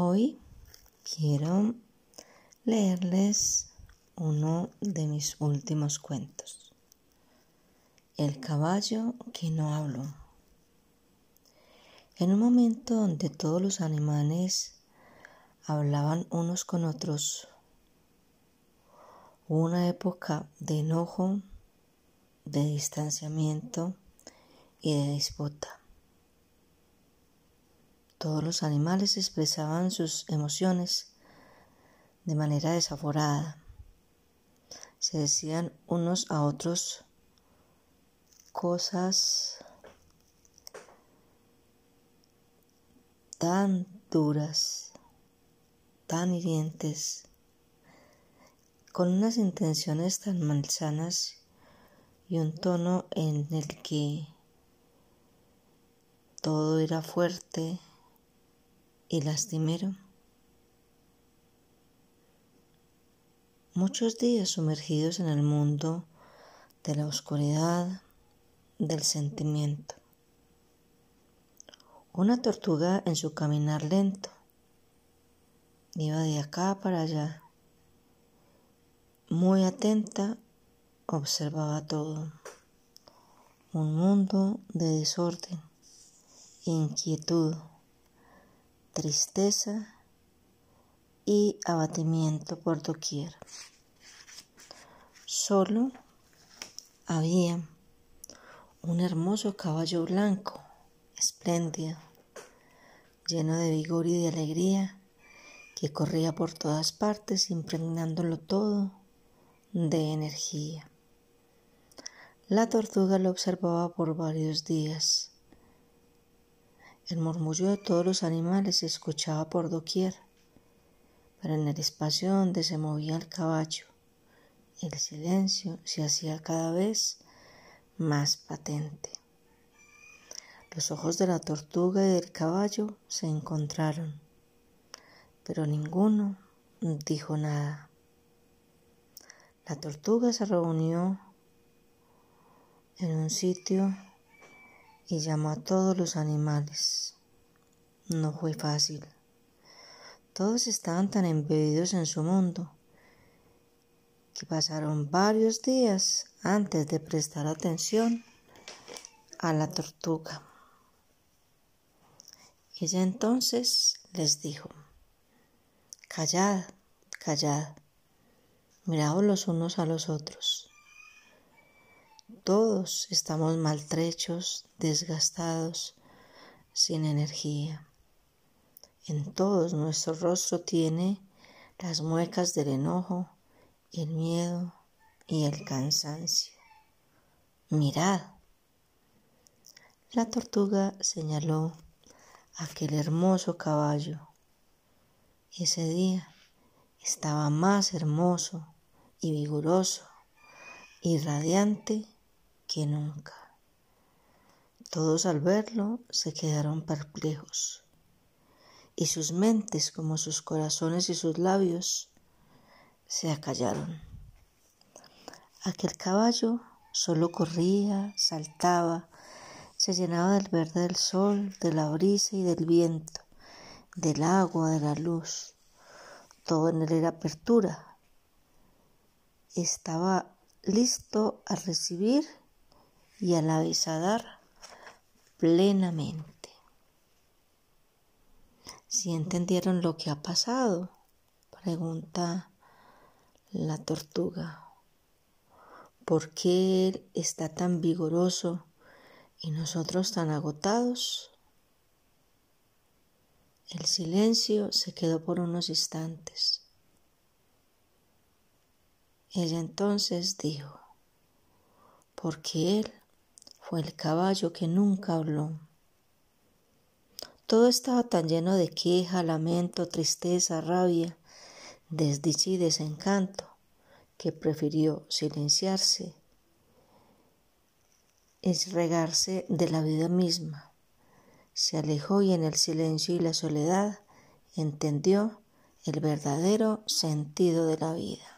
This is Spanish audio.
Hoy quiero leerles uno de mis últimos cuentos. El caballo que no habló. En un momento donde todos los animales hablaban unos con otros, una época de enojo, de distanciamiento y de disputa. Todos los animales expresaban sus emociones de manera desaforada. Se decían unos a otros cosas tan duras, tan hirientes, con unas intenciones tan malsanas y un tono en el que todo era fuerte y lastimero. Muchos días sumergidos en el mundo de la oscuridad, del sentimiento. Una tortuga en su caminar lento iba de acá para allá. Muy atenta, observaba todo. Un mundo de desorden, inquietud tristeza y abatimiento por doquier. Solo había un hermoso caballo blanco, espléndido, lleno de vigor y de alegría, que corría por todas partes impregnándolo todo de energía. La tortuga lo observaba por varios días el murmullo de todos los animales se escuchaba por doquier, pero en el espacio donde se movía el caballo, el silencio se hacía cada vez más patente. Los ojos de la tortuga y del caballo se encontraron, pero ninguno dijo nada. La tortuga se reunió en un sitio y llamó a todos los animales. No fue fácil. Todos estaban tan embebidos en su mundo que pasaron varios días antes de prestar atención a la tortuga. Ella entonces les dijo, Callad, callad, miraos los unos a los otros. Todos estamos maltrechos, desgastados, sin energía. En todos nuestro rostro tiene las muecas del enojo, el miedo y el cansancio. Mirad. La tortuga señaló aquel hermoso caballo. Ese día estaba más hermoso y vigoroso y radiante que nunca. Todos al verlo se quedaron perplejos, y sus mentes como sus corazones y sus labios se acallaron. Aquel caballo solo corría, saltaba, se llenaba del verde del sol, de la brisa y del viento, del agua, de la luz. Todo en él era apertura. Estaba listo a recibir y a la vez a dar plenamente. Si entendieron lo que ha pasado, pregunta la tortuga. ¿Por qué él está tan vigoroso y nosotros tan agotados? El silencio se quedó por unos instantes. Ella entonces dijo, porque él fue el caballo que nunca habló. Todo estaba tan lleno de queja, lamento, tristeza, rabia, desdicha y desencanto, que prefirió silenciarse y regarse de la vida misma. Se alejó y en el silencio y la soledad entendió el verdadero sentido de la vida.